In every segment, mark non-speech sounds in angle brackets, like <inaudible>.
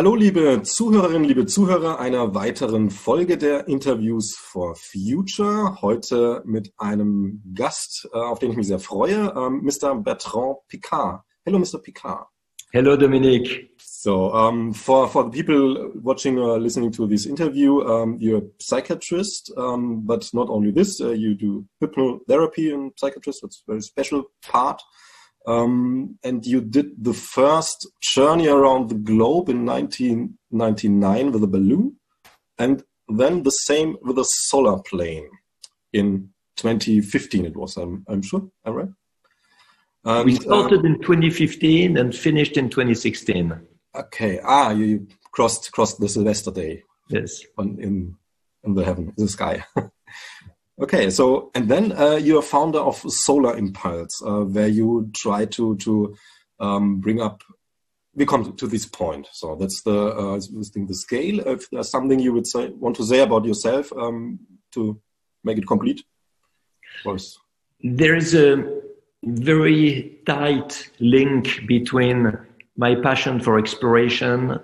Hallo, liebe Zuhörerinnen, liebe Zuhörer einer weiteren Folge der Interviews for Future. Heute mit einem Gast, äh, auf den ich mich sehr freue, Mr. Ähm, Bertrand Picard. Hello, Mr. Picard. Hello, Dominique. So, um, for for the people watching or listening to this interview, um, you're a psychiatrist, um, but not only this, uh, you do hypnotherapy in psychiatrist. That's a very special part. Um, and you did the first journey around the globe in 1999 with a balloon, and then the same with a solar plane in 2015. It was, I'm, I'm sure. I'm right. And, we started uh, in 2015 and finished in 2016. Okay. Ah, you crossed crossed the Sylvester Day. Yes. On, in in the heaven, in the sky. <laughs> okay. So and then uh, you're founder of Solar Impulse, uh, where you try to to um, bring up. We come to this point. So that's the uh, I think the scale. If there's something you would say want to say about yourself um, to make it complete, was there is a very tight link between my passion for exploration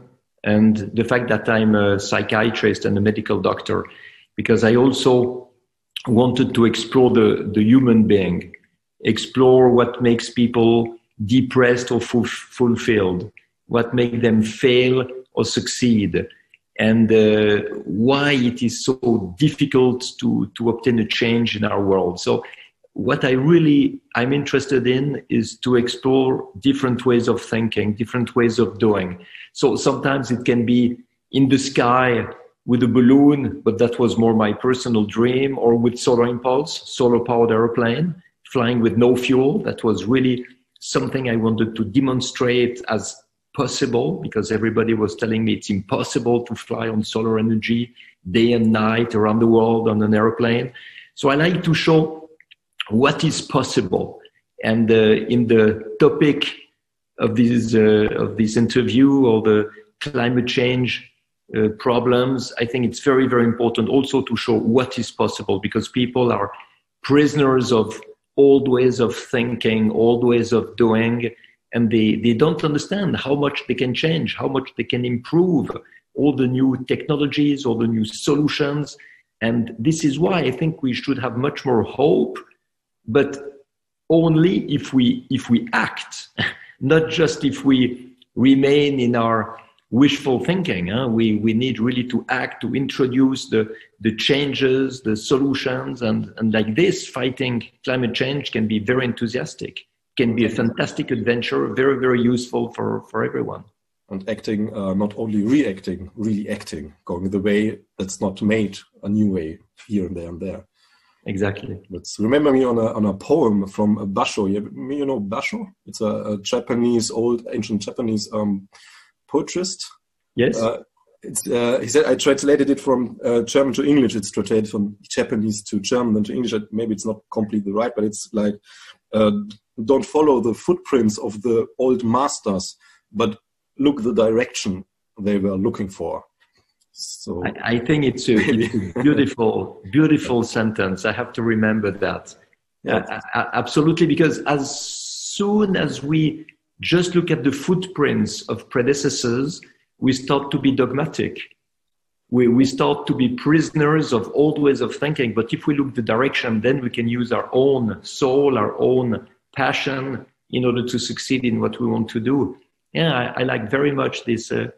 and the fact that I'm a psychiatrist and a medical doctor, because I also wanted to explore the, the human being, explore what makes people depressed or fulfilled, what makes them fail or succeed, and uh, why it is so difficult to, to obtain a change in our world. So what I really I'm interested in is to explore different ways of thinking, different ways of doing. So sometimes it can be in the sky with a balloon, but that was more my personal dream, or with solar impulse, solar powered airplane, flying with no fuel. That was really something I wanted to demonstrate as possible because everybody was telling me it's impossible to fly on solar energy day and night around the world on an airplane. So I like to show what is possible. And uh, in the topic of this, uh, of this interview or the climate change uh, problems, I think it's very, very important also to show what is possible because people are prisoners of old ways of thinking, old ways of doing, and they, they don't understand how much they can change, how much they can improve all the new technologies, all the new solutions. And this is why I think we should have much more hope but only if we if we act, <laughs> not just if we remain in our wishful thinking. Huh? We we need really to act to introduce the the changes, the solutions, and and like this, fighting climate change can be very enthusiastic. Can be a fantastic adventure, very very useful for for everyone. And acting, uh, not only reacting, really acting, going the way that's not made a new way here and there and there. Exactly. Let's remember me on a on a poem from Basho. You, you know Basho? It's a, a, Japanese, old ancient Japanese um, poetryst. Yes. Uh, uh, he said I translated it from uh, German to English. It's translated from Japanese to German then to English. Maybe it's not completely right, but it's like uh, don't follow the footprints of the old masters, but look the direction they were looking for. So I, I think it's a, it's <laughs> a, beautiful, beautiful sentence. I have to remember that. Yeah, absolutely, because as soon as we just look at the footprints of predecessors, we start to be dogmatic. We, we start to be prisoners of old ways of thinking. But if we look the direction, then we can use our own soul, our own passion in order to succeed in what we want to do. Yeah, I, I like very much this, uh,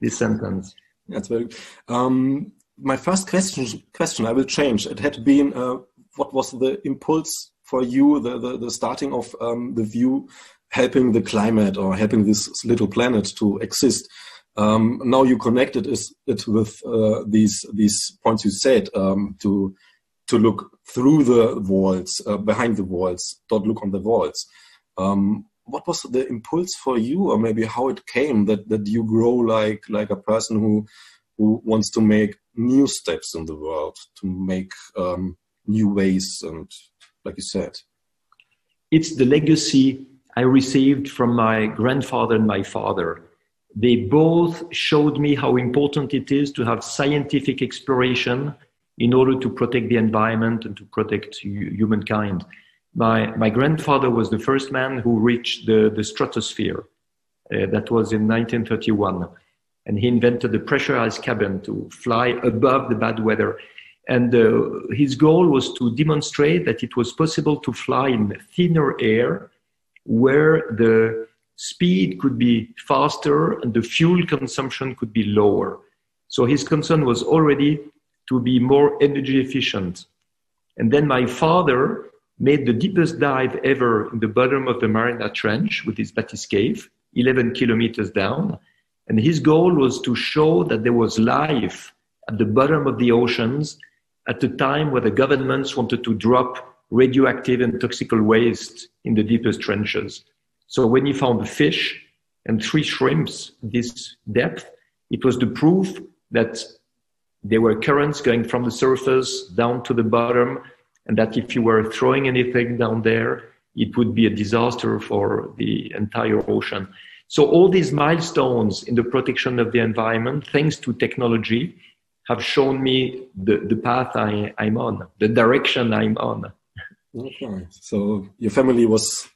this sentence. That's very. Um, my first question, question I will change. It had been, uh, what was the impulse for you, the the, the starting of um, the view, helping the climate or helping this little planet to exist. Um, now you connected it with uh, these these points you said um, to to look through the walls, uh, behind the walls, don't look on the walls. Um, what was the impulse for you or maybe how it came that that you grow like like a person who who wants to make new steps in the world to make um, new ways and like you said it's the legacy i received from my grandfather and my father they both showed me how important it is to have scientific exploration in order to protect the environment and to protect humankind my, my grandfather was the first man who reached the, the stratosphere. Uh, that was in 1931. and he invented the pressurized cabin to fly above the bad weather. And uh, his goal was to demonstrate that it was possible to fly in thinner air where the speed could be faster and the fuel consumption could be lower. So his concern was already to be more energy efficient. And then my father made the deepest dive ever in the bottom of the Mariana Trench with his bathyscaphe, 11 kilometers down. And his goal was to show that there was life at the bottom of the oceans at a time where the governments wanted to drop radioactive and toxical waste in the deepest trenches. So when he found a fish and three shrimps this depth, it was the proof that there were currents going from the surface down to the bottom, and that if you were throwing anything down there, it would be a disaster for the entire ocean. So all these milestones in the protection of the environment, thanks to technology, have shown me the, the path I, I'm on, the direction I'm on. Okay. So your family was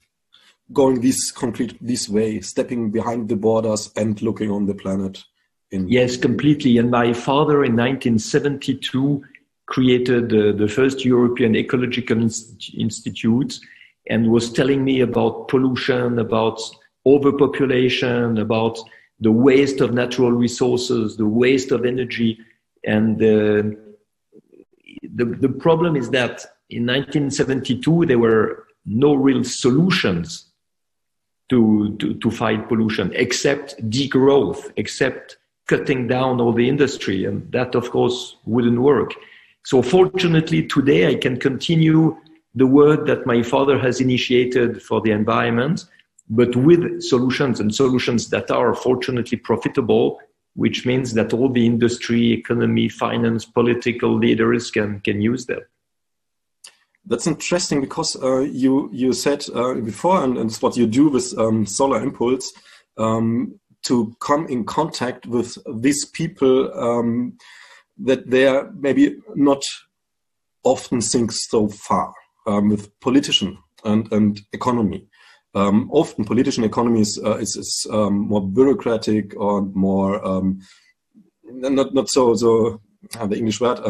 going this concrete this way, stepping behind the borders and looking on the planet. Yes, completely. And my father in 1972 created uh, the first European Ecological Institute and was telling me about pollution, about overpopulation, about the waste of natural resources, the waste of energy. And uh, the, the problem is that in 1972, there were no real solutions to, to, to fight pollution except degrowth, except cutting down all the industry. And that, of course, wouldn't work. So fortunately, today I can continue the work that my father has initiated for the environment, but with solutions and solutions that are fortunately profitable, which means that all the industry, economy, finance, political leaders can, can use them. That's interesting because uh, you you said uh, before, and, and, it's what you do with um, Solar Impulse, um, to come in contact with these people um, that they are maybe not often think so far um, with politician and, and economy. Um, often politician economy is, uh, is, is um, more bureaucratic or more not not so so the English word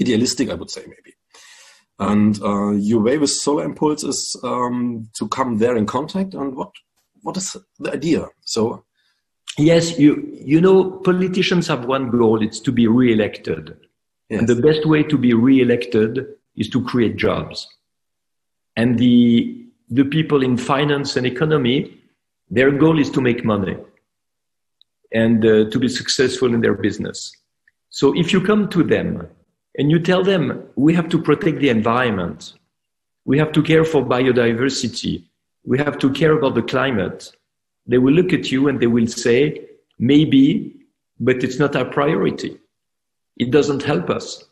idealistic, I would say maybe. And uh, your way with Solar Impulse is um, to come there in contact. And what what is the idea? So, yes, you you know, politicians have one goal: it's to be re-elected. Yes. And the best way to be re-elected is to create jobs. And the the people in finance and economy, their goal is to make money and uh, to be successful in their business. So if you come to them and you tell them we have to protect the environment, we have to care for biodiversity, we have to care about the climate, they will look at you and they will say, maybe, but it's not our priority. It doesn't help us.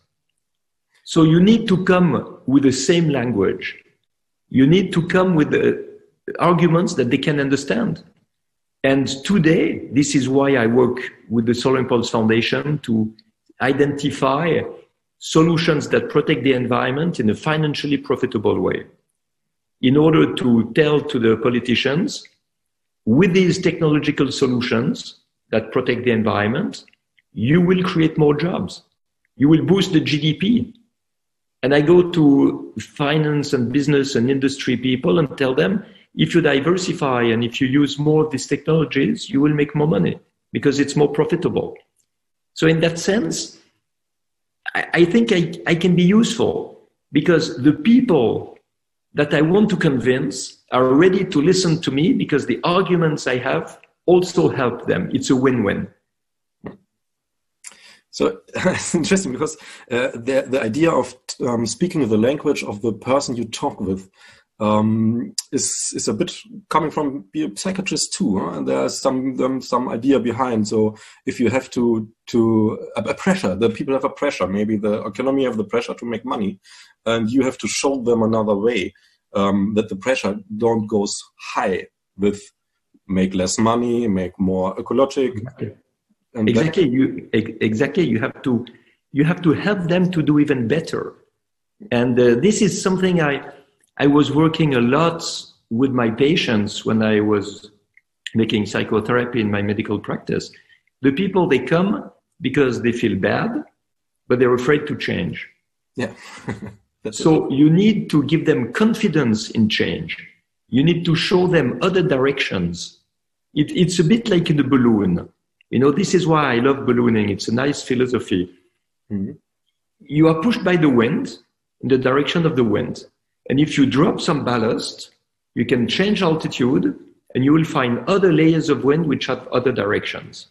So you need to come with the same language. You need to come with the arguments that they can understand. And today, this is why I work with the Solar Impulse Foundation to identify solutions that protect the environment in a financially profitable way in order to tell to the politicians with these technological solutions that protect the environment, you will create more jobs. You will boost the GDP. And I go to finance and business and industry people and tell them, if you diversify and if you use more of these technologies, you will make more money because it's more profitable. So in that sense, I, I think I, I can be useful because the people that I want to convince are ready to listen to me because the arguments I have also help them. It's a win-win. So <laughs> it's interesting because uh, the the idea of um, speaking the language of the person you talk with um, is is a bit coming from be a psychiatrist too, huh? and there's some um, some idea behind. So if you have to to a, pressure, the people have a pressure. Maybe the economy have the pressure to make money, and you have to show them another way um, that the pressure don't goes high with make less money, make more ecologic. Exactly. exactly. you exactly. You have to you have to help them to do even better, and uh, this is something I I was working a lot with my patients when I was making psychotherapy in my medical practice. The people, they come because they feel bad, but they're afraid to change. Yeah. <laughs> so you need to give them confidence in change. You need to show them other directions. It, it's a bit like in a balloon. You know, this is why I love ballooning. It's a nice philosophy. Mm-hmm. You are pushed by the wind in the direction of the wind. And if you drop some ballast, you can change altitude and you will find other layers of wind which have other directions.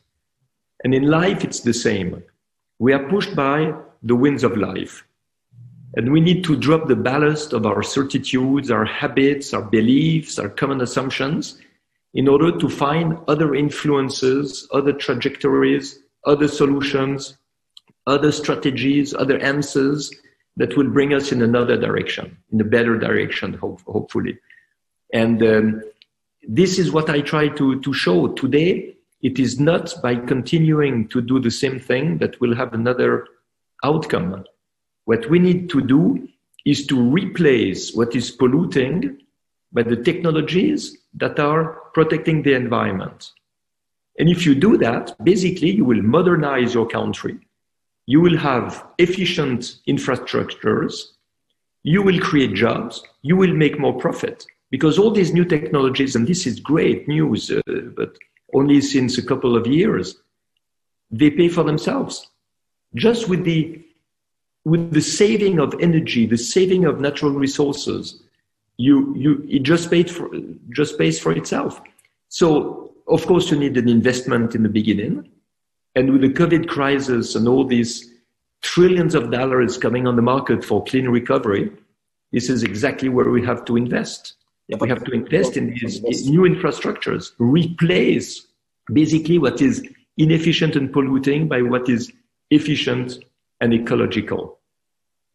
And in life, it's the same. We are pushed by the winds of life. And we need to drop the ballast of our certitudes, our habits, our beliefs, our common assumptions in order to find other influences, other trajectories, other solutions, other strategies, other answers that will bring us in another direction, in a better direction, hope, hopefully. And um, this is what I try to, to show today. It is not by continuing to do the same thing that will have another outcome. What we need to do is to replace what is polluting by the technologies that are protecting the environment. And if you do that, basically you will modernize your country you will have efficient infrastructures, you will create jobs, you will make more profit. Because all these new technologies, and this is great news, uh, but only since a couple of years, they pay for themselves. Just with the, with the saving of energy, the saving of natural resources, you, you, it just, paid for, just pays for itself. So, of course, you need an investment in the beginning and with the COVID crisis and all these trillions of dollars coming on the market for clean recovery, this is exactly where we have to invest. Yeah, we have to invest in these new infrastructures, replace basically what is inefficient and polluting by what is efficient and ecological.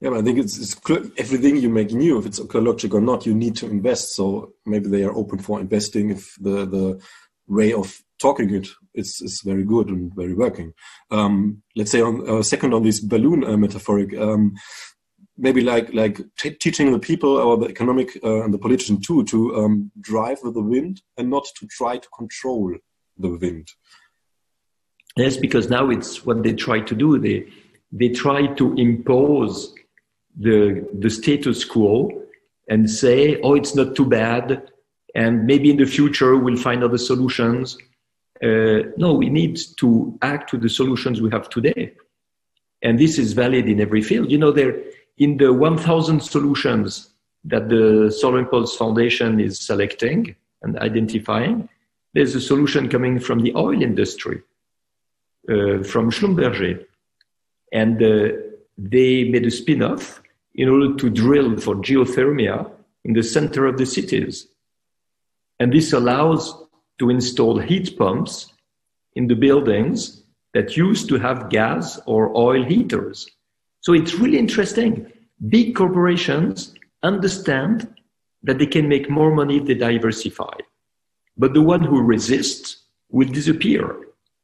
Yeah, I think it's, it's, everything you make new, if it's ecological or not, you need to invest. So maybe they are open for investing if the, the way of talking it is, is very good and very working. Um, let's say on uh, second on this balloon uh, metaphoric, um, maybe like like teaching the people or the economic uh, and the politician too to um, drive with the wind and not to try to control the wind. Yes, because now it's what they try to do. They they try to impose the the status quo and say, oh, it's not too bad, and maybe in the future we'll find other solutions uh, no, we need to act to the solutions we have today. And this is valid in every field. You know, there in the 1,000 solutions that the Solar Impulse Foundation is selecting and identifying, there's a solution coming from the oil industry, uh, from Schlumberger. And uh, they made a spin off in order to drill for geothermia in the center of the cities. And this allows to install heat pumps in the buildings that used to have gas or oil heaters. So it's really interesting. Big corporations understand that they can make more money if they diversify. But the one who resists will disappear.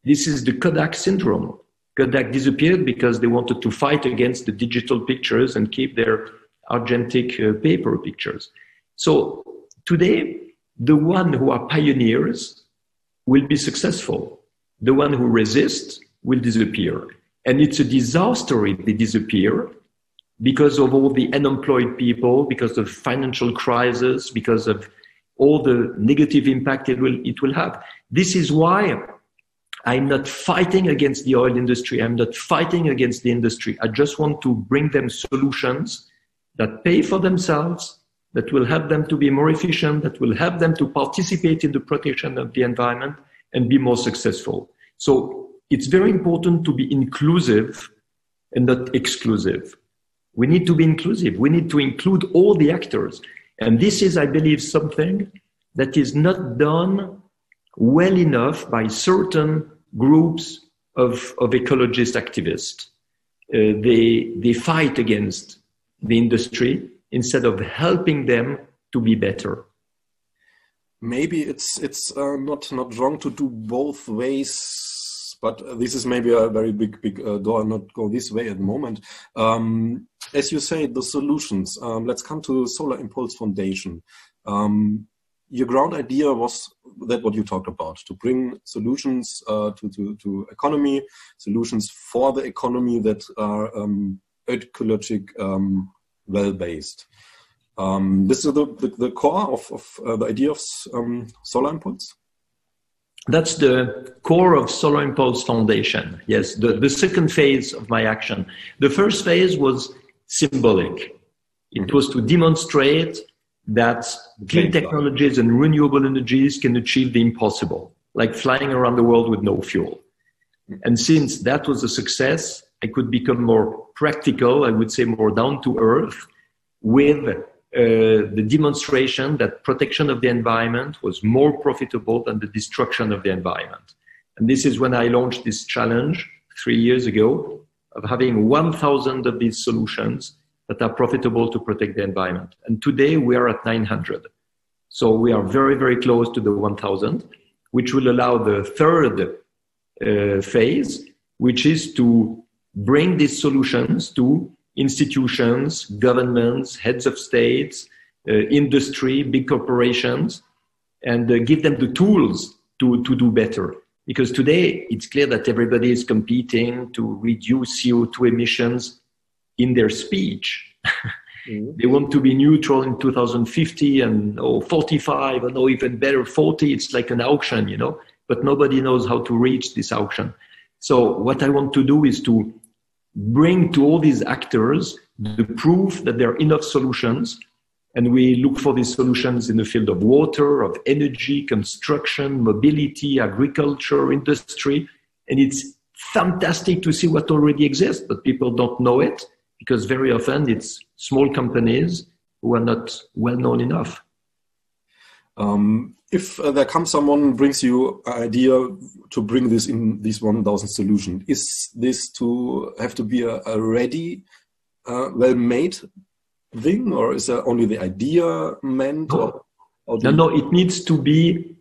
This is the Kodak syndrome. Kodak disappeared because they wanted to fight against the digital pictures and keep their argentic uh, paper pictures. So today, the one who are pioneers will be successful. The one who resists will disappear. And it's a disaster if they disappear because of all the unemployed people, because of financial crisis, because of all the negative impact it will, it will have. This is why I'm not fighting against the oil industry. I'm not fighting against the industry. I just want to bring them solutions that pay for themselves that will help them to be more efficient, that will help them to participate in the protection of the environment and be more successful. So it's very important to be inclusive and not exclusive. We need to be inclusive. We need to include all the actors. And this is, I believe, something that is not done well enough by certain groups of, of ecologist activists. Uh, they, they fight against the industry instead of helping them to be better. Maybe it's it's uh, not not wrong to do both ways, but this is maybe a very big big uh, door. Not go this way at the moment. Um, as you say, the solutions. Um, let's come to Solar Impulse Foundation. Um, your ground idea was that what you talked about to bring solutions uh, to, to, to economy, solutions for the economy that are um, ecologic um, well based. Um, this is the, the, the, core of, of uh, the idea of um, Solar Impulse. That's the core of Solar Impulse Foundation. Yes, the, the second phase of my action. The first phase was symbolic. It was to demonstrate that clean technologies and renewable energies can achieve the impossible, like flying around the world with no fuel. And since that was a success, I could become more practical, I would say more down to earth, with uh, the demonstration that protection of the environment was more profitable than the destruction of the environment. And this is when I launched this challenge three years ago of having 1,000 of these solutions that are profitable to protect the environment. And today we are at 900. So we are very, very close to the 1000, which will allow the third uh, phase, which is to bring these solutions to institutions, governments, heads of states, uh, industry, big corporations, and uh, give them the tools to, to do better. Because today it's clear that everybody is competing to reduce CO2 emissions in their speech. mm-hmm. <laughs> They want to be neutral in 2050 and oh, 45 and oh, even better 40. It's like an auction, you know, but nobody knows how to reach this auction. So what I want to do is to bring to all these actors the proof that there are enough solutions and we look for these solutions in the field of water, of energy, construction, mobility, agriculture, industry. And it's fantastic to see what already exists, but people don't know it because very often it's small companies who are not well known enough. Um, if uh, there comes someone brings you an idea to bring this in this 1000 solution, is this to have to be a, a ready, uh, well made thing, or is there only the idea meant? No, no, no, it needs to be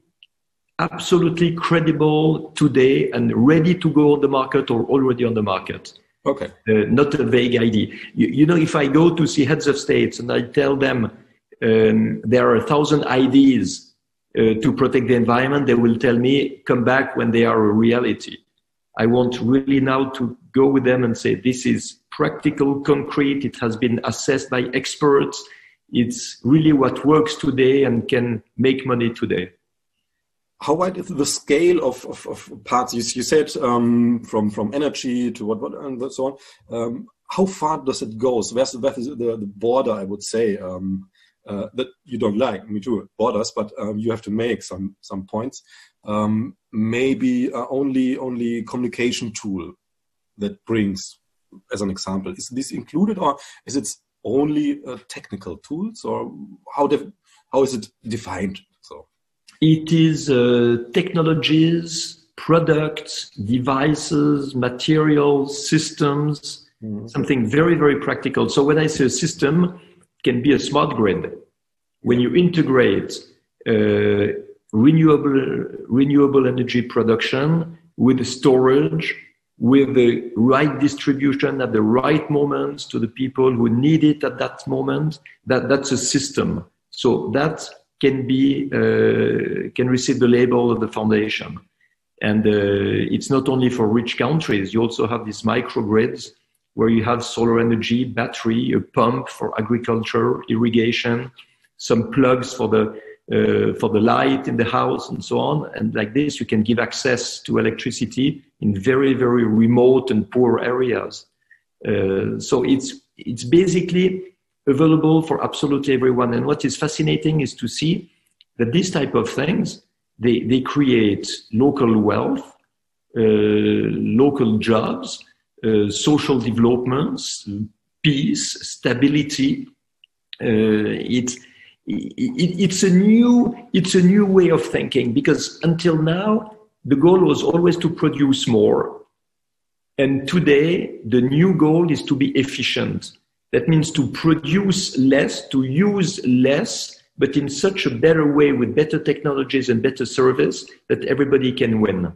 absolutely credible today and ready to go on the market or already on the market. Okay. Uh, not a vague idea. You, you, know, if I go to see heads of states and I tell them um, there are a thousand ideas to protect the environment, they will tell me, come back when they are a reality. I want really now to go with them and say, this is practical, concrete. It has been assessed by experts. It's really what works today and can make money today how wide is the scale of, of, of parts? You, you said um, from from energy to what, what and so on. Um, how far does it go? So where's, where's the, the border? I would say um, uh, that you don't like. Me too, borders, but um, you have to make some some points. Um, maybe uh, only only communication tool that brings, as an example, is this included or is it only uh, technical tools or how how is it defined? So it is uh, technologies, products, devices, materials, systems, mm-hmm. something very, very practical. So when I say a system, can be a smart grid. When you integrate uh, renewable, renewable energy production with storage, with the right distribution at the right moments to the people who need it at that moment, that, that's a system. So that can be uh, can receive the label of the foundation. And uh, it's not only for rich countries. You also have these microgrids where you have solar energy, battery, a pump for agriculture, irrigation, some plugs for the uh, for the light in the house and so on. And like this, you can give access to electricity in very, very remote and poor areas. Uh, so it's, it's basically available for absolutely everyone. And what is fascinating is to see that these type of things, they, they create local wealth, uh, local jobs, social developments, peace, stability. Uh, it, it, it's a new it's a new way of thinking because until now the goal was always to produce more and today the new goal is to be efficient that means to produce less, to use less, but in such a better way with better technologies and better service that everybody can win.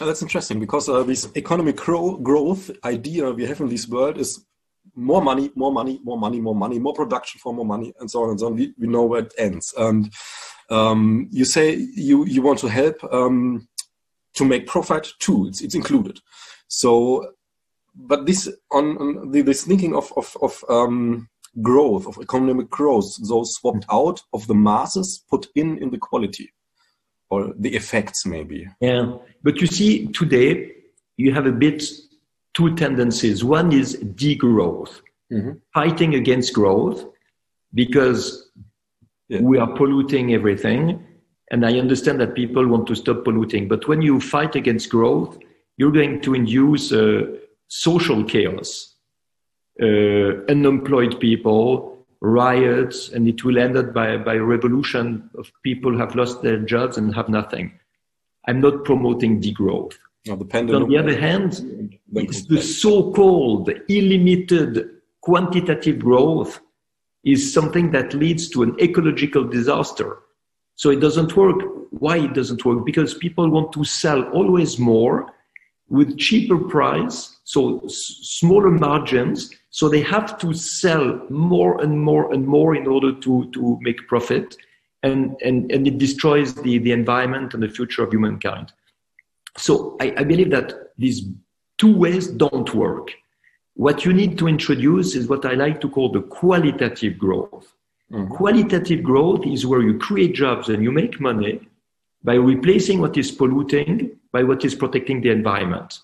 Oh, that's interesting because uh, this economic growth idea we have in this world is more money, more money, more money, more money, more production for more money, and so on and so on. We, we know where it ends. And Um, you say you, you want to help um, to make profit too. It's, it's included. So, but this on, on the, this thinking of of, of um, growth of economic growth, those swapped out of the masses, put in in the quality or the effects maybe. Yeah, but you see today you have a bit two tendencies. One is degrowth, mm-hmm. fighting against growth because yeah. we are polluting everything. And I understand that people want to stop polluting. But when you fight against growth, you're going to induce uh, social chaos, uh, unemployed people, riots, and it will end up by, by a revolution of people who have lost their jobs and have nothing. I'm not promoting degrowth. No, on the other hand, it's the so-called illimited quantitative growth is something that leads to an ecological disaster. So it doesn't work. Why it doesn't work? Because people want to sell always more with cheaper price, so s- smaller margins. So they have to sell more and more and more in order to, to make profit. And, and, and it destroys the, the environment and the future of humankind. So I, I believe that these two ways don't work. What you need to introduce is what I like to call the qualitative growth. Mm-hmm. Qualitative growth is where you create jobs and you make money by replacing what is polluting by what is protecting the environment.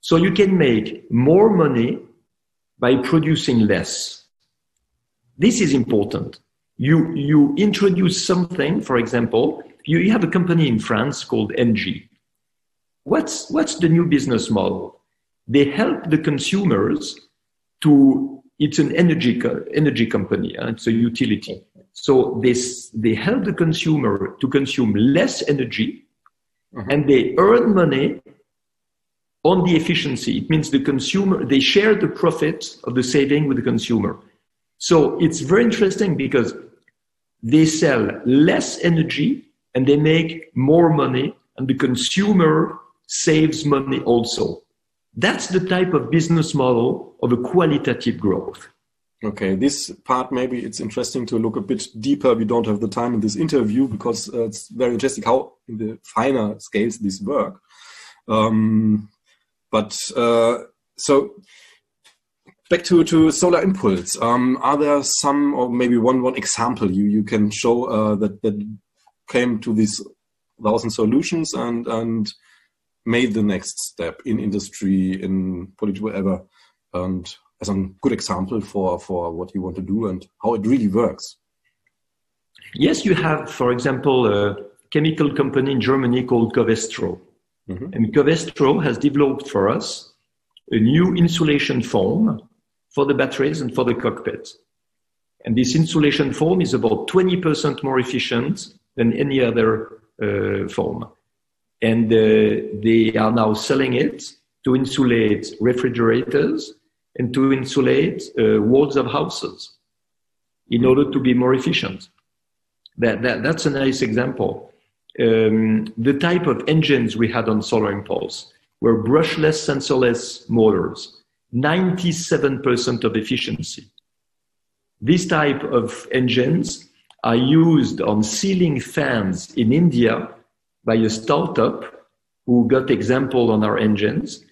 So you can make more money by producing less. This is important. You, you introduce something, for example, you, you have a company in France called Engie. What's, what's the new business model? They help the consumers to, it's an energy, energy company, uh, it's a utility. So this, they help the consumer to consume less energy uh-huh. and they earn money on the efficiency. It means the consumer, they share the profit of the saving with the consumer. So it's very interesting because they sell less energy and they make more money and the consumer saves money also. That's the type of business model of a qualitative growth. Okay, this part maybe it's interesting to look a bit deeper. We don't have the time in this interview because uh, it's very interesting how in the finer scales this work. Um, but uh, so back to, to Solar Impulse. Um, are there some or maybe one one example you you can show uh, that that came to these thousand solutions and and made the next step in industry in politics whatever and as a good example for, for what you want to do and how it really works. Yes, you have, for example, a chemical company in Germany called Covestro. Mm-hmm. And Covestro has developed for us a new insulation foam for the batteries and for the cockpit. And this insulation foam is about 20% more efficient than any other uh, foam. And uh, they are now selling it to insulate refrigerators and to insulate uh, walls of houses in order to be more efficient. That, that, that's a nice example. Um, the type of engines we had on Solar Impulse were brushless, sensorless motors, 97% of efficiency. This type of engines are used on ceiling fans in India by a startup who got example on our engines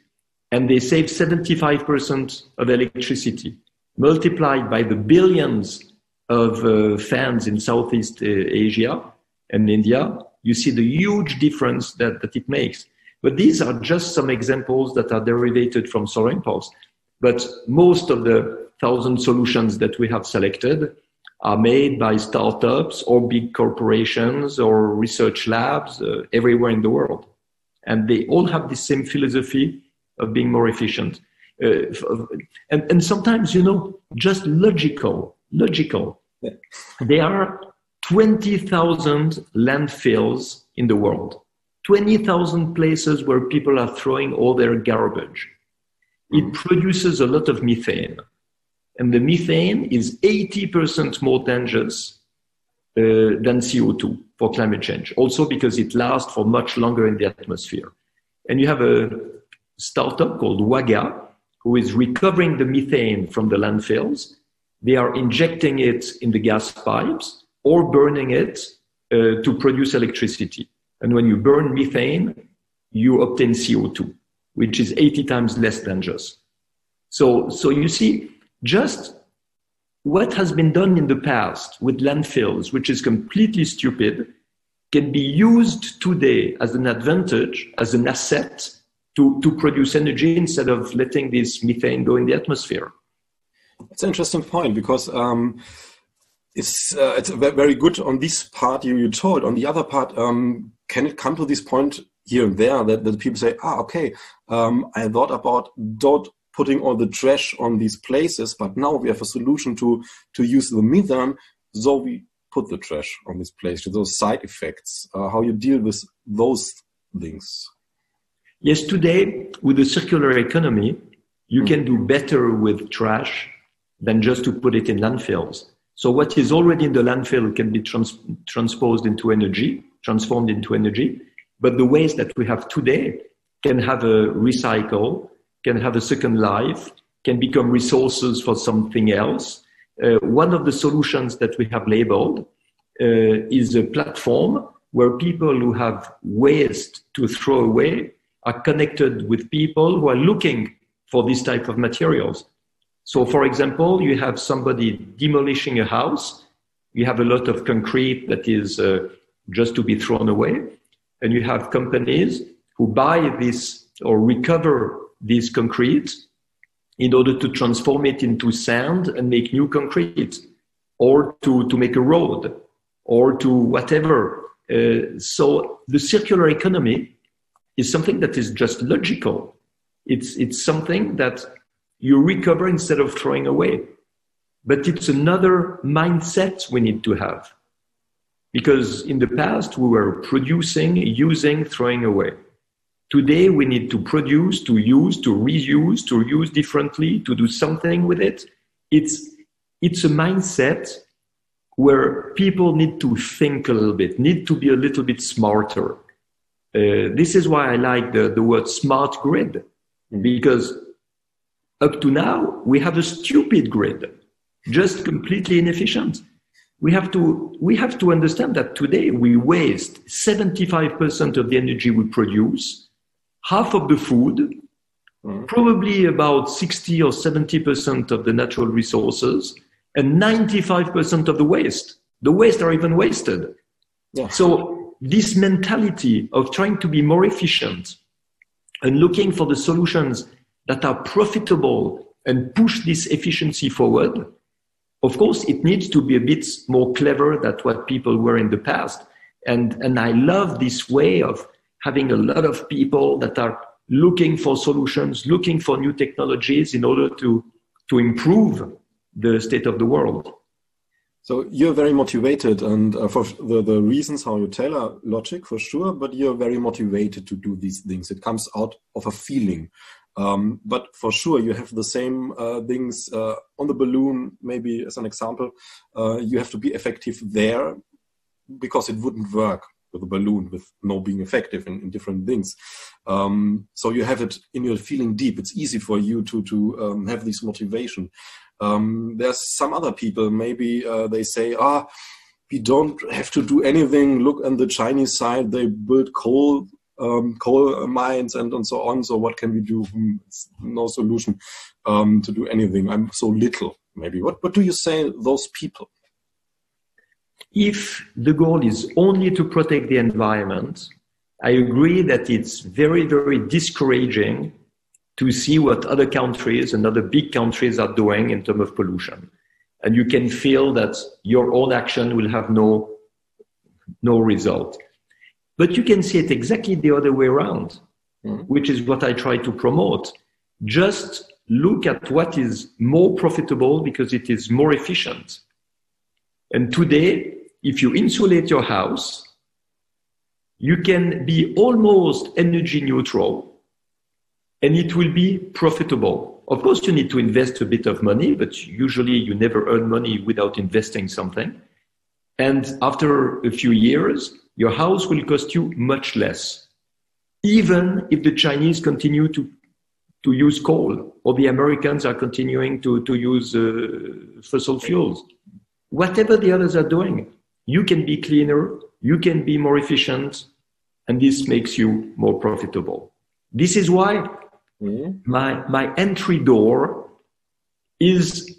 and they save 75% of electricity multiplied by the billions of uh, fans in Southeast uh, Asia and India, you see the huge difference that, that it makes. But these are just some examples that are derivated from Solar Impulse. But most of the thousand solutions that we have selected are made by startups or big corporations or research labs uh, everywhere in the world. And they all have the same philosophy of being more efficient. Uh, and, and sometimes, you know, just logical, logical. Yeah. There are 20,000 landfills in the world, 20,000 places where people are throwing all their garbage. It produces a lot of methane. And the methane is 80% more dangerous uh, than CO2 for climate change. Also because it lasts for much longer in the atmosphere. And you have a startup called Waga, who is recovering the methane from the landfills. They are injecting it in the gas pipes or burning it uh, to produce electricity. And when you burn methane, you obtain CO2, which is 80 times less dangerous. So, so you see, just what has been done in the past with landfills, which is completely stupid, can be used today as an advantage, as an asset to, to produce energy instead of letting this methane go in the atmosphere. It's an interesting point because um, it's uh, it's very good on this part you, you told. On the other part, um, can it come to this point here and there that, that people say, ah, okay, um, I thought about not putting all the trash on these places, but now we have a solution to to use the methane, so we put the trash on this place. Those side effects, uh, how you deal with those things. Yes, today with the circular economy, you mm. can do better with trash than just to put it in landfills. So what is already in the landfill can be trans- transposed into energy, transformed into energy. But the waste that we have today can have a recycle, can have a second life, can become resources for something else. Uh, one of the solutions that we have labeled uh, is a platform where people who have waste to throw away are connected with people who are looking for this type of materials. So, for example, you have somebody demolishing a house, you have a lot of concrete that is uh, just to be thrown away, and you have companies who buy this or recover this concrete in order to transform it into sand and make new concrete, or to, to make a road, or to whatever. Uh, so, the circular economy is something that is just logical. It's, it's something that you recover instead of throwing away. But it's another mindset we need to have. Because in the past, we were producing, using, throwing away. Today, we need to produce, to use, to reuse, to use differently, to do something with it. It's, it's a mindset where people need to think a little bit, need to be a little bit smarter. Uh, this is why I like the, the word smart grid, because up to now, we have a stupid grid, just completely inefficient. We have to, we have to understand that today we waste 75% of the energy we produce, half of the food, mm. probably about 60 or 70% of the natural resources, and 95% of the waste. The waste are even wasted. Yeah. So this mentality of trying to be more efficient and looking for the solutions that are profitable and push this efficiency forward, of course, it needs to be a bit more clever than what people were in the past. And, and I love this way of having a lot of people that are looking for solutions, looking for new technologies in order to, to improve the state of the world. So you're very motivated, and uh, for the, the reasons how you tell are logic for sure, but you're very motivated to do these things. It comes out of a feeling. Um, but for sure, you have the same uh, things uh, on the balloon, maybe as an example. Uh, you have to be effective there because it wouldn't work with a balloon with no being effective in, in different things. Um, so you have it in your feeling deep. It's easy for you to, to um, have this motivation. Um, there's some other people, maybe uh, they say, ah, we don't have to do anything. Look on the Chinese side, they build coal um, coal mines and, and so on. So what can we do? Hmm, it's no solution um, to do anything. I'm so little, maybe. What, what do you say those people? If the goal is only to protect the environment, I agree that it's very, very discouraging to see what other countries and other big countries are doing in terms of pollution. And you can feel that your own action will have no, no result. But you can see it exactly the other way around, mm-hmm. which is what I try to promote. Just look at what is more profitable because it is more efficient. And today, if you insulate your house, you can be almost energy neutral and it will be profitable. Of course, you need to invest a bit of money, but usually you never earn money without investing something. And after a few years, your house will cost you much less, even if the Chinese continue to, to use coal or the Americans are continuing to, to use uh, fossil fuels. Whatever the others are doing, you can be cleaner, you can be more efficient, and this makes you more profitable. This is why mm. my, my entry door is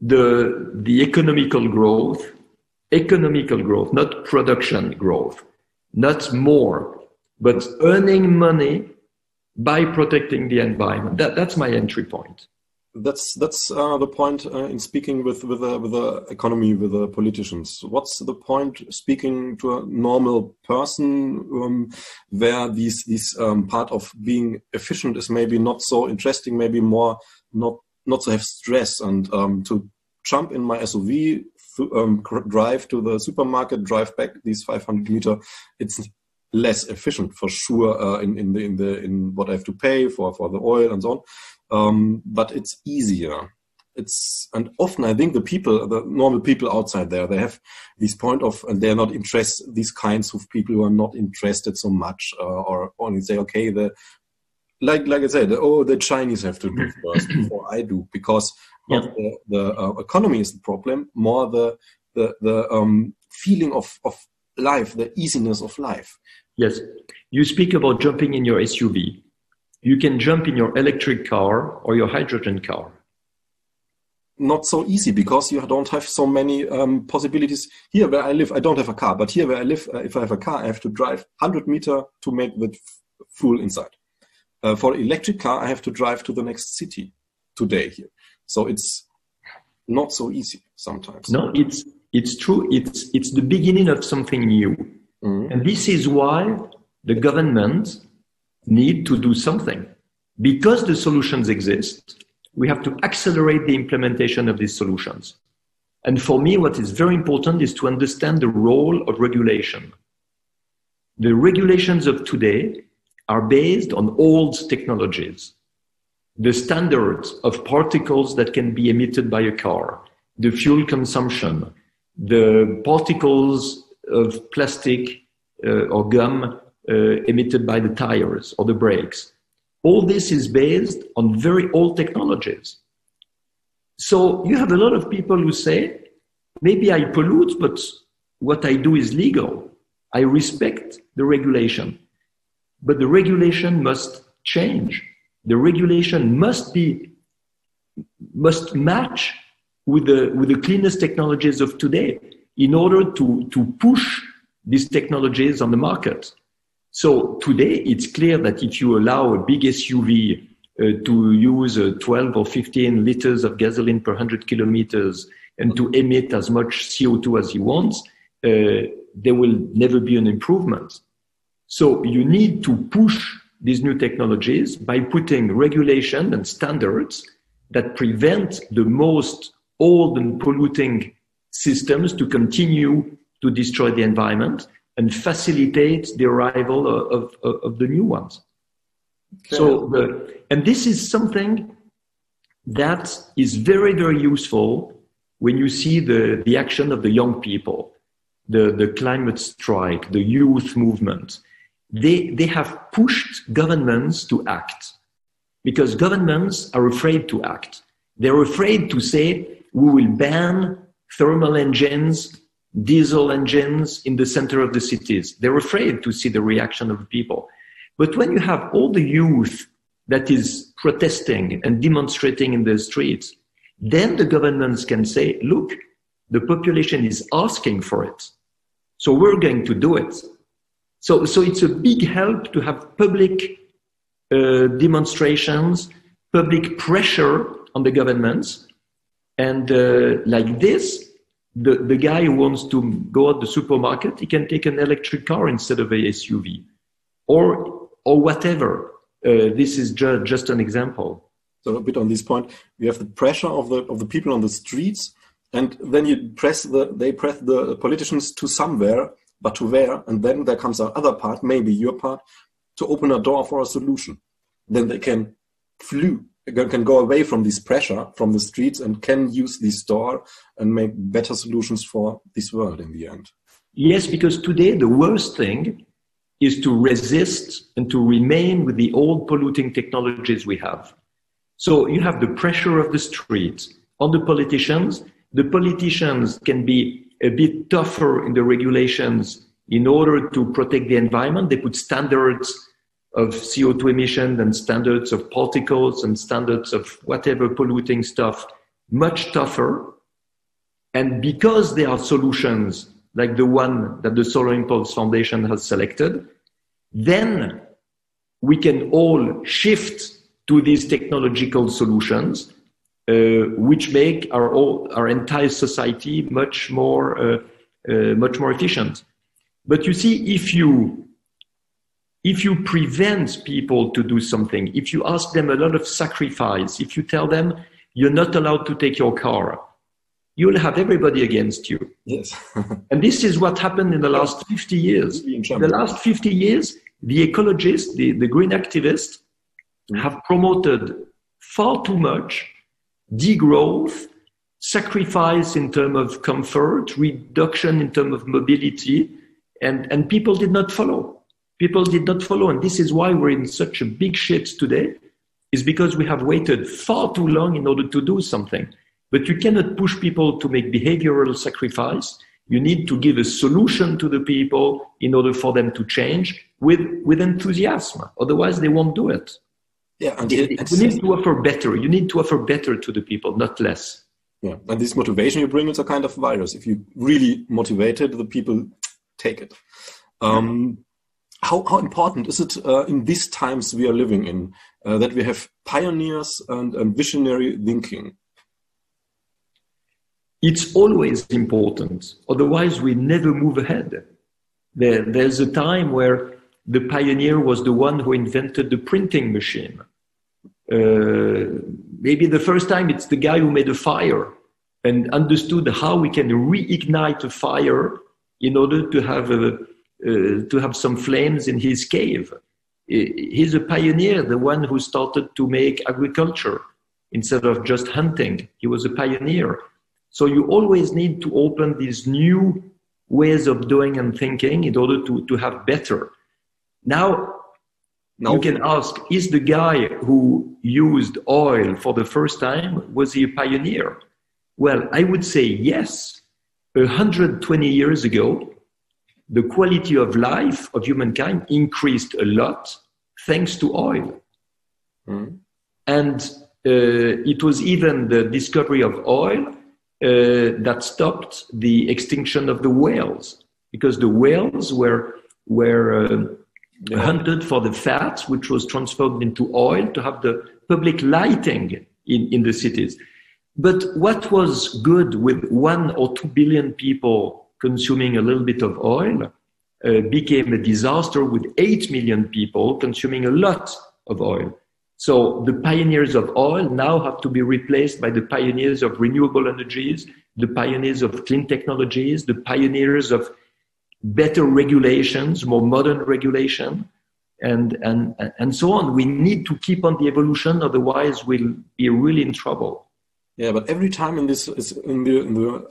the, the economical growth, economical growth, not production growth, not more, but earning money by protecting the environment. That, that's my entry point that's that's uh, the point uh, in speaking with with the with the economy with the politicians. What's the point speaking to a normal person um, where these these um, part of being efficient is maybe not so interesting, maybe more not not to have stress and um, to jump in my SUV, um, drive to the supermarket, drive back these 500 meter. It's less efficient for sure uh, in in the in the in what I have to pay for for the oil and so on um, but it's easier. It's and often I think the people, the normal people outside there, they have this point of and they're not interested. These kinds of people who are not interested so much, uh, or only say, okay, the like like I said, oh, the Chinese have to do first <clears throat> before I do, because yeah. the, the uh, economy is the problem, more the the the um, feeling of of life, the easiness of life. Yes, you speak about jumping in your SUV you can jump in your electric car or your hydrogen car. Not so easy because you don't have so many um, possibilities. Here where I live, I don't have a car, but here where I live, uh, if I have a car, I have to drive 100 meter to make the full inside. Uh, for electric car, I have to drive to the next city today here. So it's not so easy sometimes. No, it's it's true. It's it's the beginning of something new, mm-hmm. and this is why the government need to do something. Because the solutions exist, we have to accelerate the implementation of these solutions. And for me, what is very important is to understand the role of regulation. The regulations of today are based on old technologies. The standards of particles that can be emitted by a car, the fuel consumption, the particles of plastic uh, or gum uh, emitted by the tires or the brakes. All this is based on very old technologies. So you have a lot of people who say, maybe I pollute, but what I do is legal. I respect the regulation. But the regulation must change. The regulation must be, must match with the, with the cleanest technologies of today in order to, to push these technologies on the market. So today it's clear that if you allow a big SUV uh, to use uh, 12 or 15 liters of gasoline per 100 kilometers and to emit as much CO2 as he wants, uh, there will never be an improvement. So you need to push these new technologies by putting regulation and standards that prevent the most old and polluting systems to continue to destroy the environment and facilitate the arrival of, of, of the new ones. Okay. So, the, and this is something that is very, very useful when you see the, the action of the young people, the, the climate strike, the youth movement. They, they have pushed governments to act because governments are afraid to act. They're afraid to say, we will ban thermal engines diesel engines in the center of the cities. They're afraid to see the reaction of people. But when you have all the youth that is protesting and demonstrating in the streets, then the governments can say, look, the population is asking for it. So we're going to do it. So, so it's a big help to have public uh, demonstrations, public pressure on the governments. And uh, like this, the, the guy who wants to go at the supermarket, he can take an electric car instead of a SUV or, or whatever. Uh, this is ju- just an example. So a bit on this point, you have the pressure of the, of the people on the streets and then you press the, they press the politicians to somewhere, but to where? And then there comes our other part, maybe your part, to open a door for a solution. Then they can flew can go away from this pressure from the streets and can use this door and make better solutions for this world in the end. Yes, because today the worst thing is to resist and to remain with the old polluting technologies we have. So you have the pressure of the streets on the politicians. The politicians can be a bit tougher in the regulations in order to protect the environment, they put standards of CO2 emissions and standards of particles and standards of whatever polluting stuff much tougher. And because there are solutions like the one that the Solar Impulse Foundation has selected, then we can all shift to these technological solutions, which make our, our entire society much more, uh, uh, much more efficient. But you see, if you if you prevent people to do something, if you ask them a lot of sacrifice, if you tell them you're not allowed to take your car, you'll have everybody against you. Yes. <laughs> and this is what happened in the last 50 years. In the last 50 years, the ecologists, the, the green activists, mm. have promoted far too much degrowth, sacrifice in terms of comfort, reduction in terms of mobility, and, and people did not follow. People did not follow, and this is why we're in such a big shit today, is because we have waited far too long in order to do something. But you cannot push people to make behavioral sacrifice. You need to give a solution to the people in order for them to change with, with enthusiasm. Otherwise, they won't do it. Yeah, and you need to offer better. You need to offer better to the people, not less. Yeah, and this motivation you bring is a kind of virus. If you really motivated, the people take it. Um, how, how important is it uh, in these times we are living in uh, that we have pioneers and, and visionary thinking? It's always important. Otherwise, we never move ahead. There, there's a time where the pioneer was the one who invented the printing machine. Uh, maybe the first time it's the guy who made a fire and understood how we can reignite a fire in order to have a, uh, to have some flames in his cave. He's a pioneer, the one who started to make agriculture instead of just hunting. He was a pioneer. So you always need to open these new ways of doing and thinking in order to, to have better. Now, now you can ask, is the guy who used oil for the first time, was he a pioneer? Well, I would say yes. 120 years ago, the quality of life of humankind increased a lot thanks to oil. Mm. And uh, it was even the discovery of oil uh, that stopped the extinction of the whales, because the whales were, were uh, hunted for the fat, which was transformed into oil to have the public lighting in, in the cities. But what was good with one or two billion people consuming a little bit of oil uh, became a disaster with 8 million people consuming a lot of oil. So the pioneers of oil now have to be replaced by the pioneers of renewable energies, the pioneers of clean technologies, the pioneers of better regulations, more modern regulation, and, and, and so on. We need to keep on the evolution, otherwise we'll be really in trouble. Yeah, but every time in this is in the, in the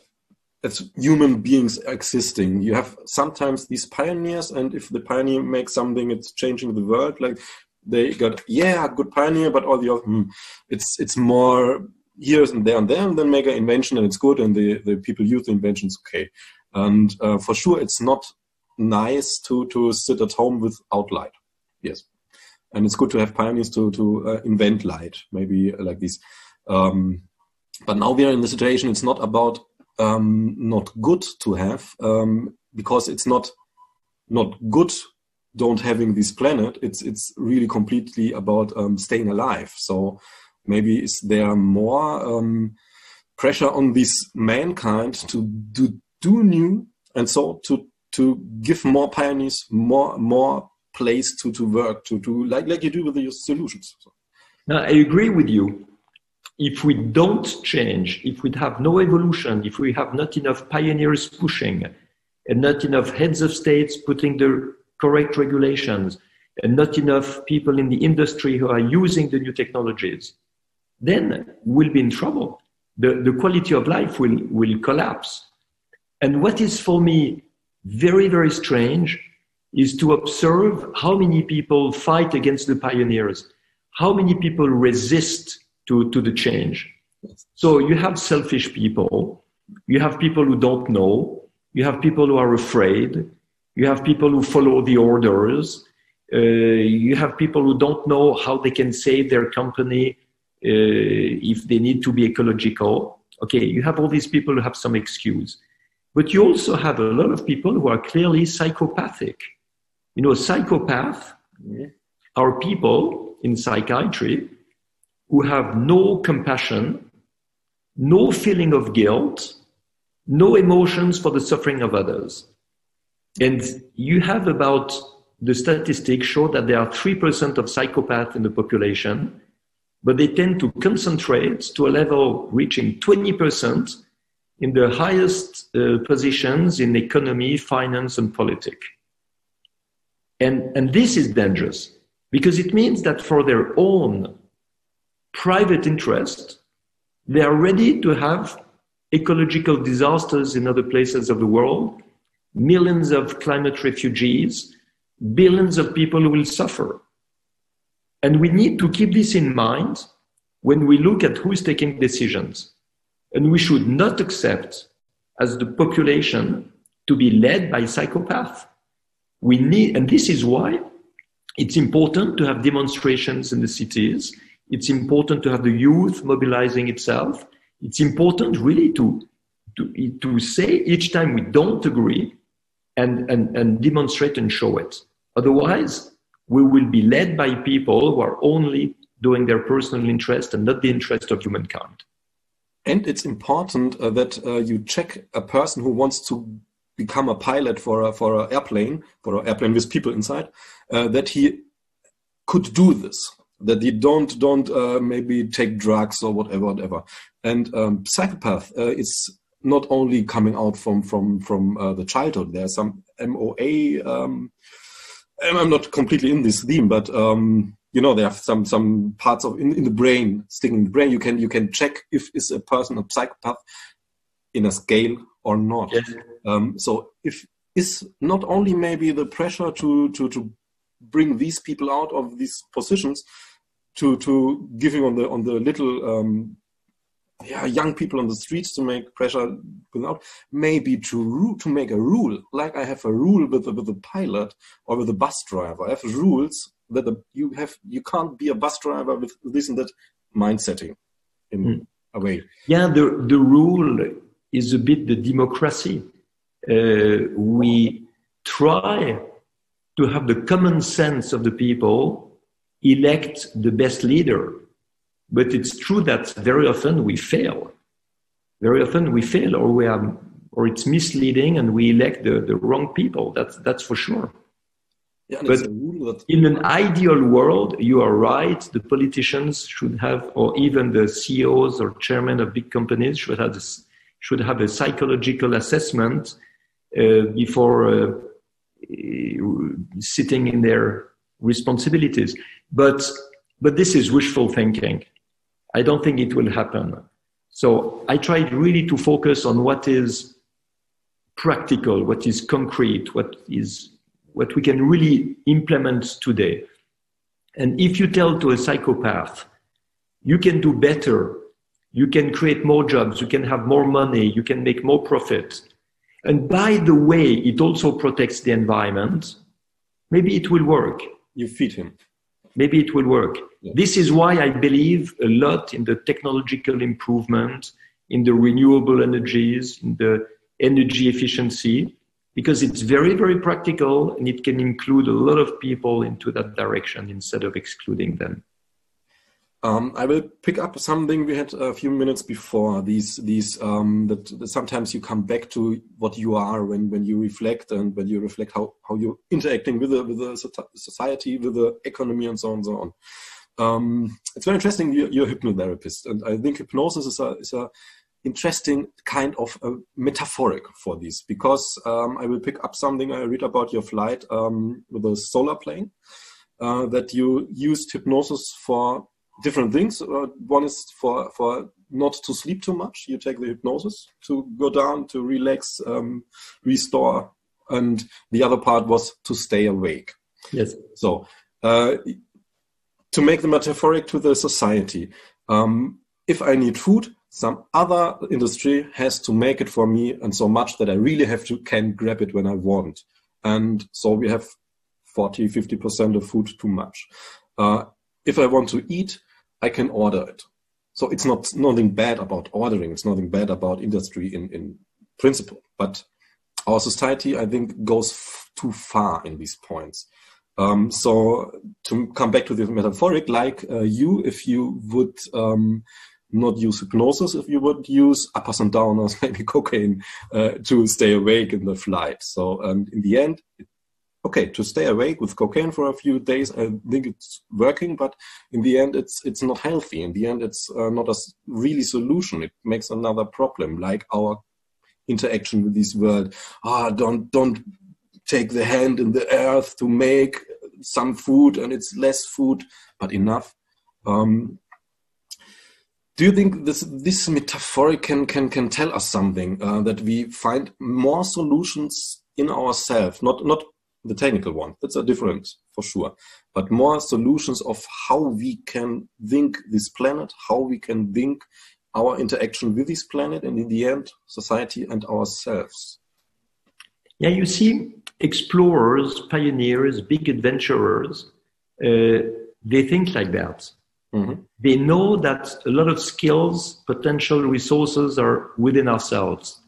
as human beings existing. You have sometimes these pioneers, and if the pioneer makes something, it's changing the world. Like they got, yeah, good pioneer, but all the other, hmm, it's it's more here and there and there, and then make an invention, and it's good, and the the people use the inventions, okay. And uh, for sure, it's not nice to to sit at home without light. Yes, and it's good to have pioneers to to uh, invent light, maybe like this. Um, but now we are in the situation. It's not about um, not good to have um, because it's not not good don't having this planet it's it's really completely about um, staying alive so maybe is there more um, pressure on this mankind to do do new and so to to give more pioneers more more place to to work to to like like you do with your solutions so. now, i agree with you if we don't change, if we have no evolution, if we have not enough pioneers pushing, and not enough heads of states putting the correct regulations, and not enough people in the industry who are using the new technologies, then we'll be in trouble. The, the quality of life will, will collapse. And what is for me very, very strange is to observe how many people fight against the pioneers, how many people resist to, to the change. So you have selfish people, you have people who don't know, you have people who are afraid, You have people who follow the orders. Uh, you have people who don't know how they can save their company uh, if they need to be ecological. Okay, you have all these people who have some excuse. But you also have a lot of people who are clearly psychopathic. You know, psychopath are people in psychiatry who have no compassion, no feeling of guilt, no emotions for the suffering of others. And you have about the statistics show that there are 3% of psychopaths in the population, but they tend to concentrate to a level reaching 20% in the highest uh, positions in economy, finance, and politics. And, and this is dangerous because it means that for their own private interest, they are ready to have ecological disasters in other places of the world, millions of climate refugees, billions of people will suffer. And we need to keep this in mind when we look at who is taking decisions. And we should not accept as the population to be led by psychopaths. We need, and this is why it's important to have demonstrations in the cities. It's important to have the youth mobilizing itself. It's important really to, to, to say each time we don't agree and, and, and demonstrate and show it. Otherwise, we will be led by people who are only doing their personal interest and not the interest of humankind. And it's important uh, that uh, you check a person who wants to become a pilot for a, for an airplane, for an airplane with people inside, uh, that he could do this. That he don't don't uh, maybe take drugs or whatever, whatever. And um, psychopath uh, is not only coming out from from from uh, the childhood. There's some MOA. Um, I'm not completely in this theme, but um, you know, there are some some parts of in, in the brain, sticking in the brain. You can you can check if is a person a psychopath in a scale or not. Yes. Um, so if is not only maybe the pressure to to to bring these people out of these positions to to giving on the on the little um, yeah, young people on the streets to make pressure without maybe to to make a rule like I have a rule with the, with the pilot or with the bus driver. I have rules that the, you have you can't be a bus driver with this and that mind setting in mm. a way. Yeah, the the rule is a bit the democracy. Uh, we try to have the common sense of the people elect the best leader but it's true that very often we fail. Very often we fail, or we are, or it's misleading, and we elect the, the wrong people. That's that's for sure. Yeah, but that... in an ideal world, you are right. The politicians should have, or even the CEOs or chairmen of big companies should have this, should have a psychological assessment uh, before uh, sitting in their responsibilities. But but this is wishful thinking. I don't think it will happen. So I tried really to focus on what is practical, what is concrete, what is what we can really implement today. And if you tell to a psychopath, you can do better, you can create more jobs, you can have more money, you can make more profit. And by the way, it also protects the environment. Maybe it will work. You feed him maybe it will work. Yeah. This is why I believe a lot in the technological improvement, in the renewable energies, in the energy efficiency, because it's very, very practical and it can include a lot of people into that direction instead of excluding them. Um, I will pick up something we had a few minutes before. These, these um, that, that, sometimes you come back to what you are when, when you reflect and when you reflect how, how you're interacting with the, with the society, with the economy, and so on and so on. Um, it's very interesting. You're, you're, a hypnotherapist, and I think hypnosis is a is a interesting kind of uh, metaphoric for this because um, I will pick up something I read about your flight um, with a solar plane. Uh, that you used hypnosis for different things. Uh, one is for for not to sleep too much. You take the hypnosis to go down, to relax, um, restore, and the other part was to stay awake. Yes. So uh, to make the metaphoric to the society, um, if I need food, some other industry has to make it for me, and so much that I really have to can grab it when I want. and so we have 40, 50% of food too much. Uh, if I want to eat, I can order it. So it's not nothing bad about ordering. It's nothing bad about industry in, in principle. But our society, I think, goes f- too far in these points. Um, so to come back to the metaphoric, like uh, you, if you would um, not use hypnosis, if you would use uppers and downers, maybe cocaine, uh, to stay awake in the flight. So um, in the end, okay, to stay awake with cocaine for a few days, I think it's working, but in the end, it's it's not healthy. In the end, it's uh, not a really solution. It makes another problem, like our interaction with this world. Ah, don't don't take the hand in the earth to make some food, and it's less food, but enough. Um, do you think this this metaphoric can can can tell us something uh, that we find more solutions in ourselves, not not the technical one. That's a difference for sure. But more solutions of how we can think this planet, how we can think our interaction with this planet, and in the end, society and ourselves. Yeah, you see, explorers, pioneers, big adventurers, uh, they think like that. Mm-hmm. They know that a lot of skills, potential resources are within ourselves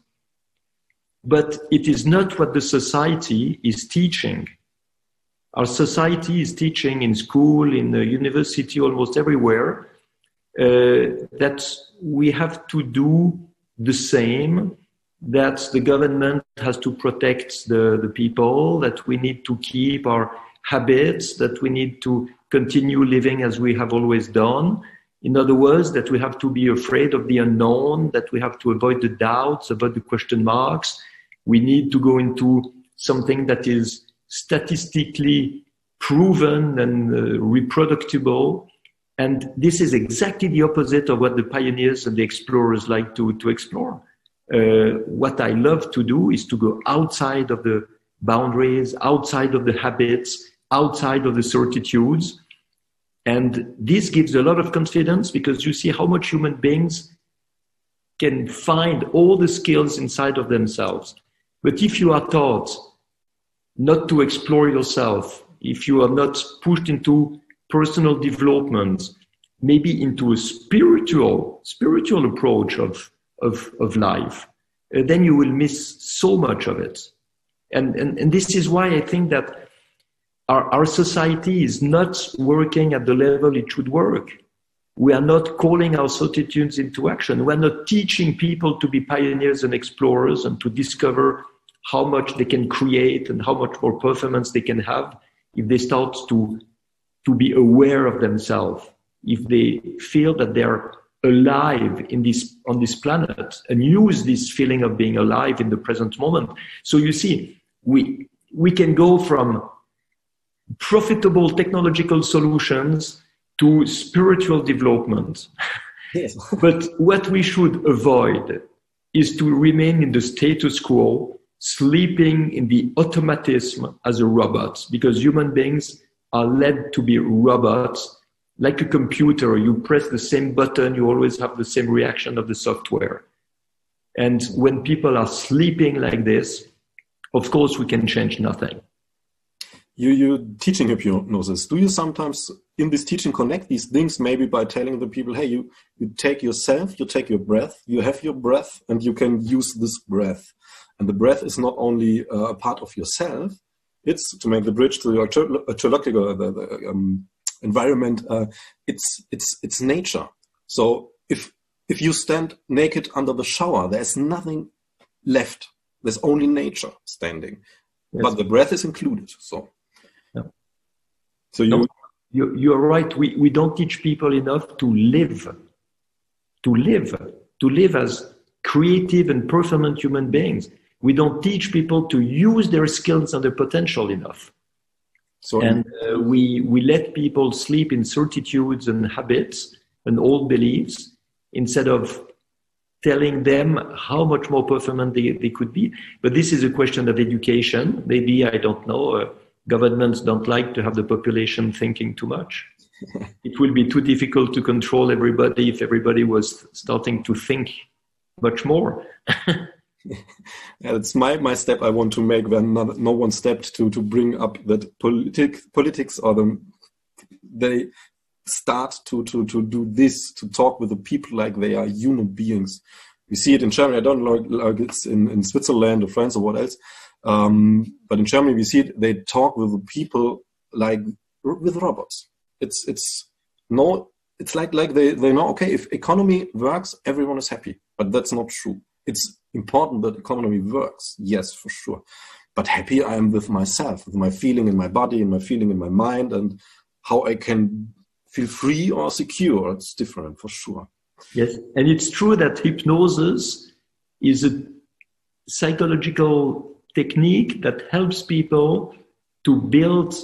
but it is not what the society is teaching. Our society is teaching in school, in the university, almost everywhere, uh, that we have to do the same, that the government has to protect the, the people, that we need to keep our habits, that we need to continue living as we have always done. In other words, that we have to be afraid of the unknown, that we have to avoid the doubts, avoid the question marks, we need to go into something that is statistically proven and uh, reproducible. And this is exactly the opposite of what the pioneers and the explorers like to, to explore. Uh, what I love to do is to go outside of the boundaries, outside of the habits, outside of the certitudes. And this gives a lot of confidence because you see how much human beings can find all the skills inside of themselves. But if you are taught not to explore yourself, if you are not pushed into personal development, maybe into a spiritual, spiritual approach of, of, of life, uh, then you will miss so much of it. And, and, and this is why I think that our, our society is not working at the level it should work. We are not calling our certitudes into action. We are not teaching people to be pioneers and explorers and to discover how much they can create and how much more performance they can have if they start to, to be aware of themselves, if they feel that they're alive in this, on this planet and use this feeling of being alive in the present moment. So you see, we, we can go from profitable technological solutions to spiritual development. Yes. <laughs> but what we should avoid is to remain in the status quo sleeping in the automatism as a robot because human beings are led to be robots like a computer you press the same button you always have the same reaction of the software and when people are sleeping like this of course we can change nothing you you teaching hypnosis do you sometimes in this teaching connect these things maybe by telling the people hey you you take yourself you take your breath you have your breath and you can use this breath and the breath is not only uh, a part of yourself, it's to make the bridge to your teleological uh, the, the um, environment. Uh, it's it's it's nature. So if if you stand naked under the shower, there's nothing left. There's only nature standing, yes. but the breath is included. So. So you. No, you you're right. We we don't teach people enough to live, to live, to live as creative and performant human beings we don't teach people to use their skills and their potential enough. So, and uh, we, we let people sleep in certitudes and habits and old beliefs instead of telling them how much more performant they, they could be. But this is a question of education. Maybe, I don't know, uh, governments don't like to have the population thinking too much. <laughs> it will be too difficult to control everybody if everybody was starting to think much more. <laughs> it's my, my step I want to make when no, no one stepped to, to bring up that politic, politics or the, they start to, to, to do this, to talk with the people like they are human beings. We see it in Germany. I don't know like it's in, in Switzerland or France or what else. Um, but in Germany, we see it. They talk with the people like with robots. It's, it's no, it's like, like they, they know, okay, if economy works, everyone is happy, but that's not true. It's important that economy works. Yes, for sure. But happy I am with myself, with my feeling in my body and my feeling in my mind and how I can feel free or secure. It's different for sure. Yes. And it's true that hypnosis is a psychological technique that helps people to build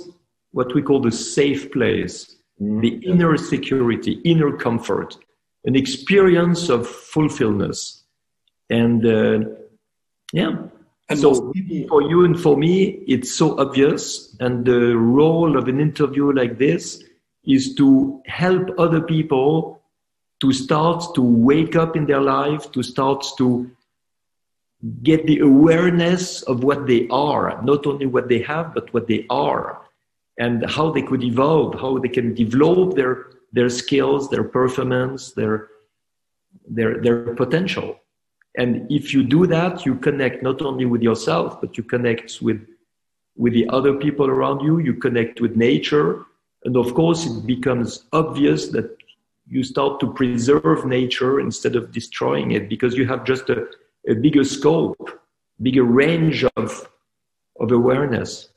what we call the safe place, mm. the inner security, inner comfort, an experience of fulfillment. And uh, yeah. And so for you and for me it's so obvious. And the role of an interview like this is to help other people to start to wake up in their life to start to get the awareness of what they are not only what they have but what they are and how they could evolve how they can develop their their skills their performance their their their potential and if you do that, you connect not only with yourself, but you connect with, with the other people around you, you connect with nature. And of course, it becomes obvious that you start to preserve nature instead of destroying it because you have just a, a bigger scope, bigger range of, of awareness.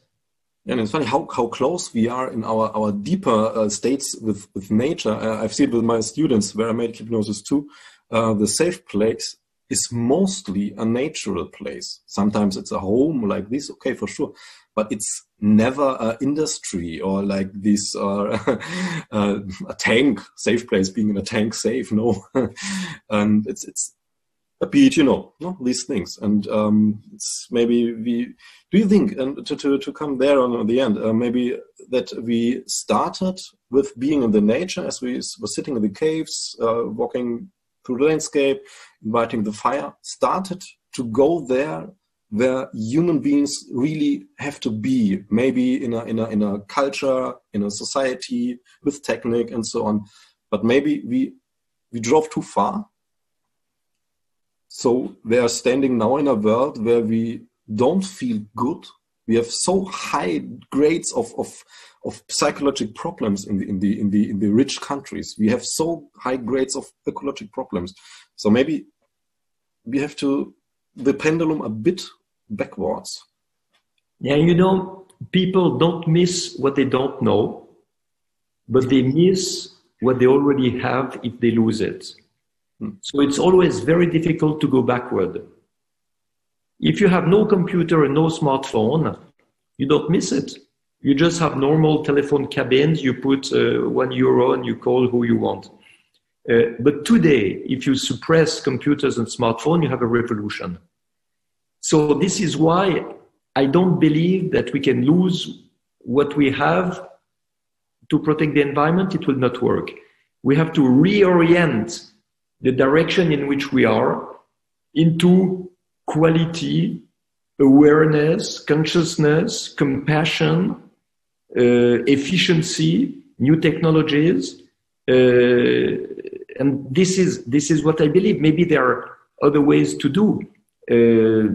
And it's funny how, how close we are in our, our deeper uh, states with, with nature. Uh, I've seen it with my students where I made hypnosis too. Uh, the safe place is mostly a natural place. Sometimes it's a home like this, okay, for sure, but it's never an industry or like this or <laughs> uh, a tank safe place being in a tank safe. No, <laughs> and it's it's a beach, you know, no, these things, and um, maybe we. Do you think, and to to, to come there on, on the end, uh, maybe that we started with being in the nature as we were sitting in the caves, uh, walking through the landscape, inviting the fire, started to go there where human beings really have to be, maybe in a, in a, in a culture, in a society, with technique and so on. But maybe we, we drove too far. So we are standing now in a world where we don't feel good. We have so high grades of, of of psychological problems in the in the in the in the rich countries. We have so high grades of ecological problems. So maybe we have to the pendulum a bit backwards. Yeah, you know, people don't miss what they don't know, but they miss what they already have if they lose it. Hmm. So it's always very difficult to go backward. If you have no computer and no smartphone, you don't miss it you just have normal telephone cabins. You put uh, one euro and you call who you want. Uh, but today, if you suppress computers and smartphones, you have a revolution. So this is why I don't believe that we can lose what we have to protect the environment. It will not work. We have to reorient the direction in which we are into quality, awareness, consciousness, compassion, uh, efficiency, new technologies. Uh, and this is, this is what I believe. Maybe there are other ways to do. Uh,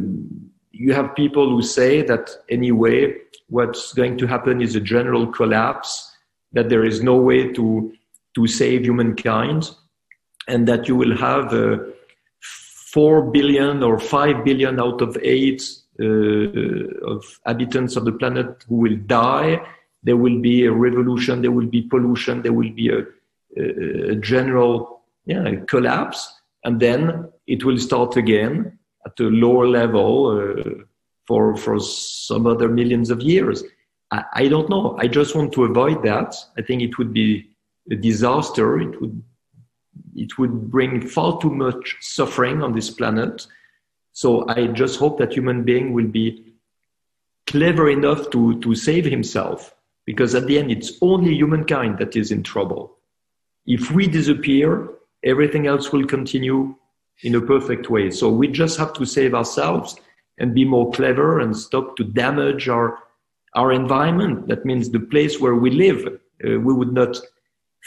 you have people who say that anyway, what's going to happen is a general collapse, that there is no way to, to save humankind, and that you will have uh, 4 billion or 5 billion out of 8 uh, of inhabitants of the planet who will die, there will be a revolution, there will be pollution, there will be a, a, a general yeah, collapse, and then it will start again at a lower level uh, for, for some other millions of years. I, I don't know. I just want to avoid that. I think it would be a disaster. It would it would bring far too much suffering on this planet. So I just hope that human being will be clever enough to, to save himself because at the end, it's only humankind that is in trouble. If we disappear, everything else will continue in a perfect way. So we just have to save ourselves and be more clever and stop to damage our our environment. That means the place where we live. Uh, we would not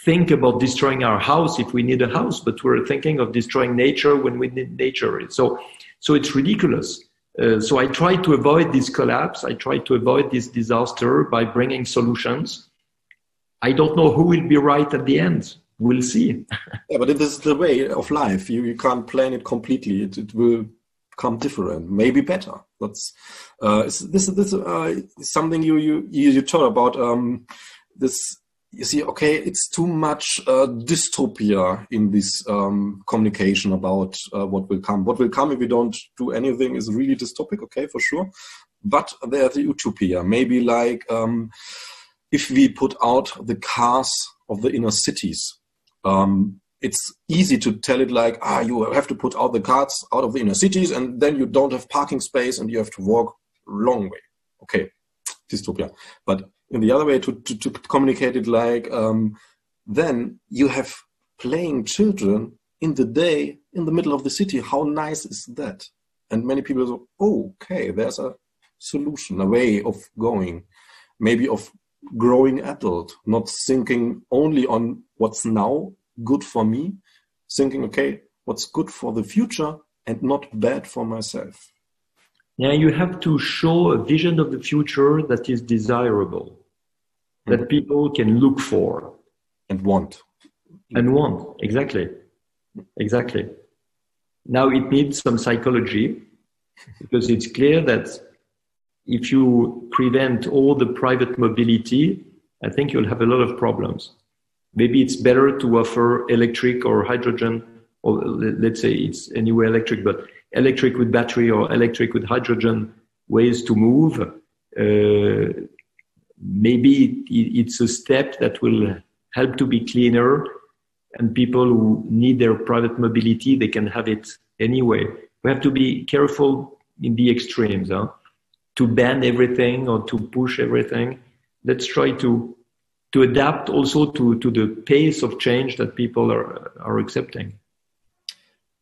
think about destroying our house if we need a house, but we're thinking of destroying nature when we need nature. So, so it's ridiculous. Uh, so I try to avoid this collapse. I try to avoid this disaster by bringing solutions. I don't know who will be right at the end. We'll see. <laughs> yeah, but it is the way of life. You, you can't plan it completely. It, it will come different, maybe better. That's uh, this this uh, something you you you talk about. Um, this you see, okay, it's too much uh, dystopia in this um, communication about uh, what will come. What will come if we don't do anything is really dystopic, okay, for sure. But there's the utopia, maybe like um, if we put out the cars of the inner cities. Um, it's easy to tell it like, ah, you have to put out the cars out of the inner cities, and then you don't have parking space, and you have to walk long way. Okay, dystopia. But in the other way to, to, to communicate it like um, then you have playing children in the day in the middle of the city. How nice is that? And many people say oh, okay there's a solution a way of going maybe of growing adult not thinking only on what's now good for me thinking okay what's good for the future and not bad for myself. Yeah you have to show a vision of the future that is desirable that people can look for. And want. And want. Exactly. Exactly. Now it needs some psychology because it's clear that if you prevent all the private mobility i think you'll have a lot of problems. Maybe it's better to offer electric or hydrogen or let's say it's anyway electric but electric with battery or electric with hydrogen ways to move uh, maybe it's a step that will help to be cleaner and people who need their private mobility they can have it anyway. We have to be careful in the extremes huh? to ban everything or to push everything. Let's try to to adapt also to to the pace of change that people are are accepting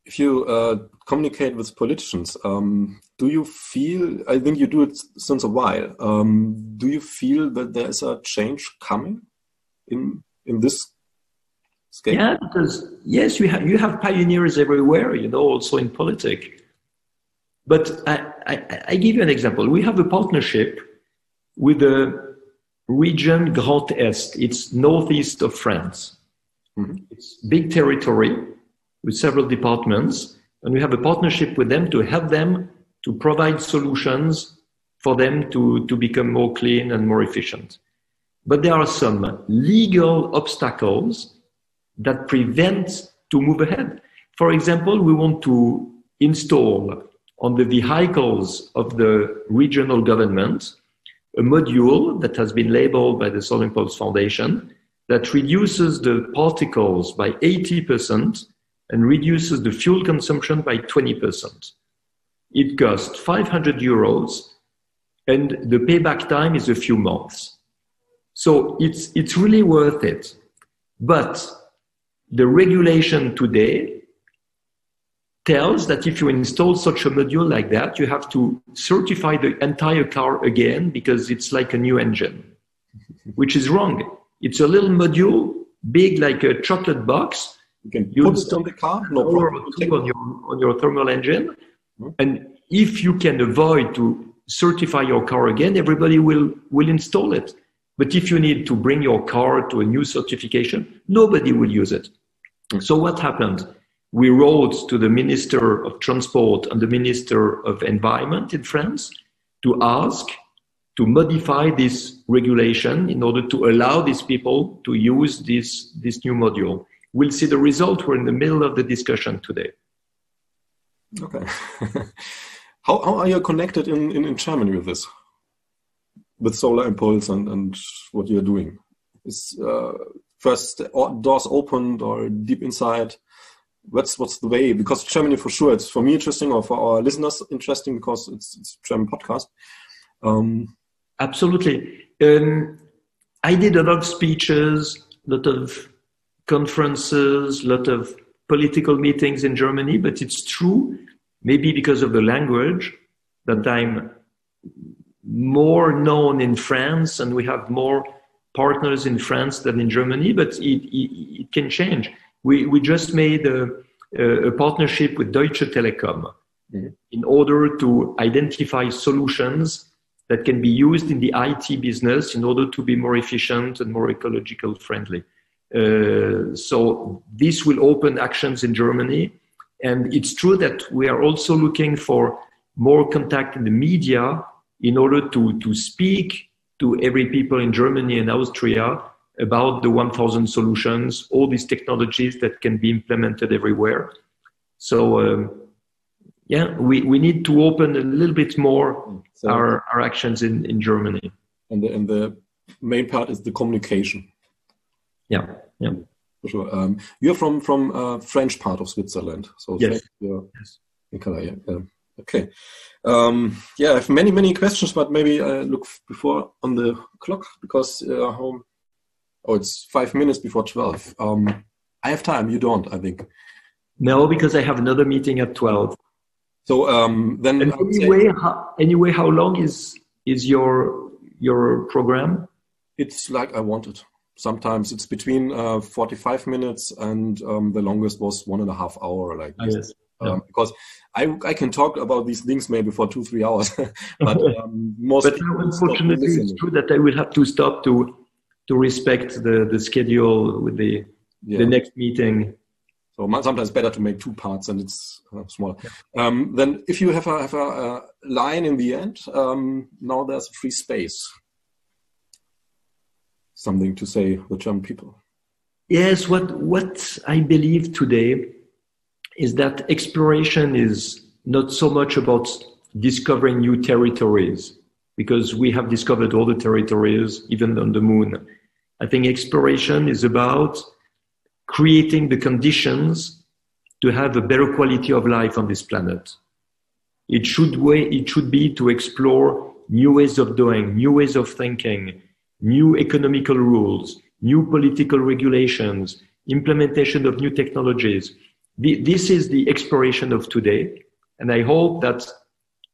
if you uh, communicate with politicians, um, do you feel? I think you do it since a while. Um, do you feel that there is a change coming in in this scale? Yeah, because yes, you have you have pioneers everywhere. You know, also in politics. But I, I, I give you an example. We have a partnership with the region Grand Est. It's northeast of France. Mm -hmm. It's big territory with several departments, and we have a partnership with them to help them to provide solutions for them to, to become more clean and more efficient. But there are some legal obstacles that prevent to move ahead. For example, we want to install on the vehicles of the regional government a module that has been labeled by the Impulse Foundation that reduces the particles by 80% and reduces the fuel consumption by 20%. It costs 500 euros and the payback time is a few months. So it's, it's really worth it. But the regulation today tells that if you install such a module like that, you have to certify the entire car again because it's like a new engine, which is wrong. It's a little module, big like a chocolate box, you can you put it on the car, no problem. On your, on your thermal engine. Mm-hmm. And if you can avoid to certify your car again, everybody will, will install it. But if you need to bring your car to a new certification, nobody will use it. Mm-hmm. So what happened? We wrote to the Minister of Transport and the Minister of Environment in France to ask to modify this regulation in order to allow these people to use this, this new module. We'll see the result. We're in the middle of the discussion today. Okay. <laughs> how, how are you connected in, in, in Germany with this? With Solar Impulse and, and what you're doing? Is uh, first doors opened or deep inside? What's what's the way? Because Germany for sure, it's for me interesting or for our listeners interesting because it's it's German podcast. Um, Absolutely. Um, I did a lot of speeches, a lot of conferences, a lot of political meetings in Germany, but it's true, maybe because of the language, that I'm more known in France and we have more partners in France than in Germany, but it, it, it can change. We, we just made a, a partnership with Deutsche Telekom mm-hmm. in order to identify solutions that can be used in the IT business in order to be more efficient and more ecological friendly. Uh, so this will open actions in Germany. And it's true that we are also looking for more contact in the media in order to, to speak to every people in Germany and Austria about the 1000 solutions, all these technologies that can be implemented everywhere. So, um, yeah, we, we need to open a little bit more so, our, our actions in, in Germany. And the, and the main part is the communication. Yeah, yeah. For sure. Um, you're from from uh, French part of Switzerland, so yes. yes. In Calais, yeah. Okay. Um, yeah, I have many, many questions, but maybe I look before on the clock because uh, home. Oh, it's five minutes before 12. Um, I have time. You don't, I think. No, because I have another meeting at 12. So um, then. And anyway, how, anyway, how long is is your your program? It's like I wanted. Sometimes it's between uh, 45 minutes and um, the longest was one and a half hour. Like oh, yes. Um, yeah. because I, I can talk about these things maybe for two three hours, <laughs> but <laughs> um, most. but unfortunately, it's true that I will have to stop to to respect the the schedule with the yeah. the next meeting. So sometimes better to make two parts and it's uh, small. Yeah. Um, then if you have a have a, a line in the end, um, now there's free space. Something to say the German people. Yes, what what I believe today is that exploration is not so much about discovering new territories because we have discovered all the territories, even on the moon. I think exploration is about creating the conditions to have a better quality of life on this planet. It should, way, it should be to explore new ways of doing, new ways of thinking, new economical rules, new political regulations, implementation of new technologies the, this is the exploration of today. And I hope that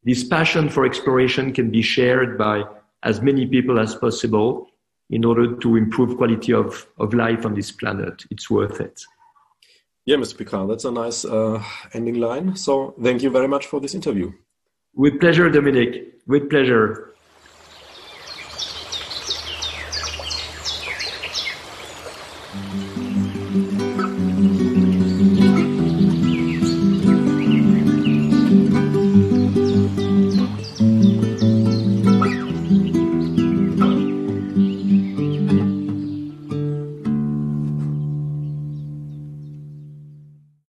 this passion for exploration can be shared by as many people as possible in order to improve quality of, of life on this planet. It's worth it. Yeah, Mr. Piccard, that's a nice uh, ending line. So thank you very much for this interview. With pleasure, Dominic. With pleasure.